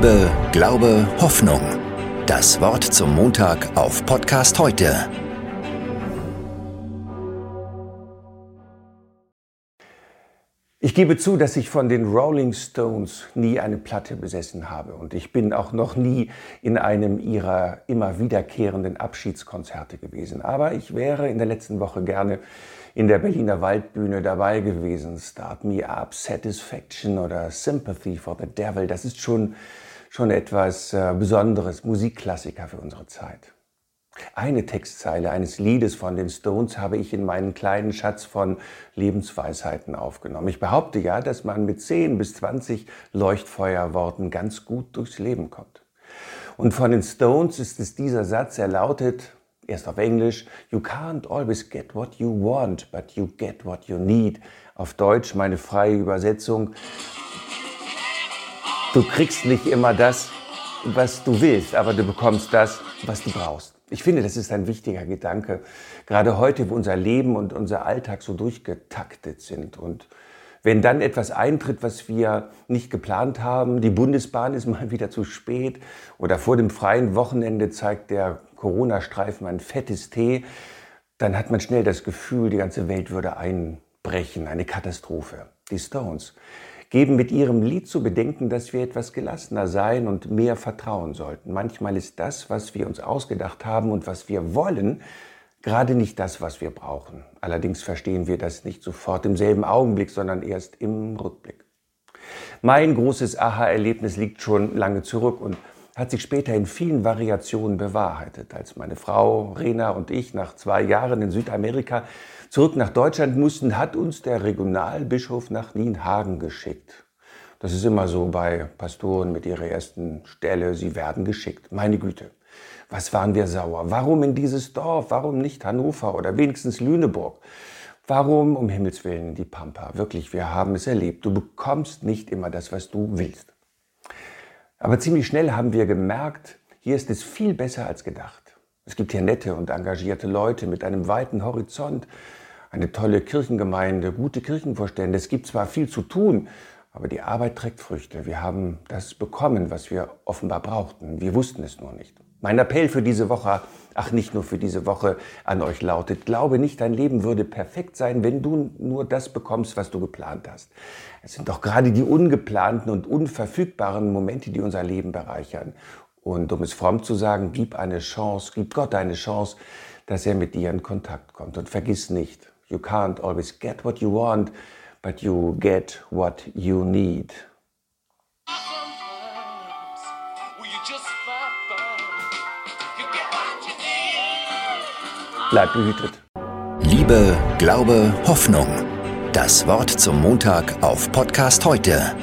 Liebe, Glaube, Hoffnung. Das Wort zum Montag auf Podcast heute. Ich gebe zu, dass ich von den Rolling Stones nie eine Platte besessen habe und ich bin auch noch nie in einem ihrer immer wiederkehrenden Abschiedskonzerte gewesen. Aber ich wäre in der letzten Woche gerne in der Berliner Waldbühne dabei gewesen. Start Me Up, Satisfaction oder Sympathy for the Devil, das ist schon, schon etwas äh, Besonderes, Musikklassiker für unsere Zeit. Eine Textzeile eines Liedes von den Stones habe ich in meinen kleinen Schatz von Lebensweisheiten aufgenommen. Ich behaupte ja, dass man mit 10 bis 20 Leuchtfeuerworten ganz gut durchs Leben kommt. Und von den Stones ist es dieser Satz, er lautet, erst auf Englisch, You can't always get what you want, but you get what you need. Auf Deutsch meine freie Übersetzung, du kriegst nicht immer das, was du willst, aber du bekommst das, was du brauchst. Ich finde, das ist ein wichtiger Gedanke, gerade heute, wo unser Leben und unser Alltag so durchgetaktet sind. Und wenn dann etwas eintritt, was wir nicht geplant haben, die Bundesbahn ist mal wieder zu spät oder vor dem freien Wochenende zeigt der Corona-Streifen ein fettes T, dann hat man schnell das Gefühl, die ganze Welt würde einbrechen, eine Katastrophe. Die Stones geben mit ihrem Lied zu bedenken, dass wir etwas gelassener sein und mehr vertrauen sollten. Manchmal ist das, was wir uns ausgedacht haben und was wir wollen, gerade nicht das, was wir brauchen. Allerdings verstehen wir das nicht sofort im selben Augenblick, sondern erst im Rückblick. Mein großes Aha-Erlebnis liegt schon lange zurück und hat sich später in vielen Variationen bewahrheitet. Als meine Frau Rena und ich nach zwei Jahren in Südamerika zurück nach Deutschland mussten, hat uns der Regionalbischof nach Nienhagen geschickt. Das ist immer so bei Pastoren mit ihrer ersten Stelle, sie werden geschickt. Meine Güte, was waren wir sauer? Warum in dieses Dorf? Warum nicht Hannover oder wenigstens Lüneburg? Warum um Himmels willen die Pampa? Wirklich, wir haben es erlebt. Du bekommst nicht immer das, was du willst. Aber ziemlich schnell haben wir gemerkt, hier ist es viel besser als gedacht. Es gibt hier nette und engagierte Leute mit einem weiten Horizont, eine tolle Kirchengemeinde, gute Kirchenvorstände. Es gibt zwar viel zu tun, aber die Arbeit trägt Früchte. Wir haben das bekommen, was wir offenbar brauchten. Wir wussten es nur nicht. Mein Appell für diese Woche, ach nicht nur für diese Woche, an euch lautet, glaube nicht, dein Leben würde perfekt sein, wenn du nur das bekommst, was du geplant hast. Es sind doch gerade die ungeplanten und unverfügbaren Momente, die unser Leben bereichern. Und um es fromm zu sagen, gib eine Chance, gib Gott eine Chance, dass er mit dir in Kontakt kommt. Und vergiss nicht, you can't always get what you want, but you get what you need. Bleib behütet. Liebe, Glaube, Hoffnung. Das Wort zum Montag auf Podcast heute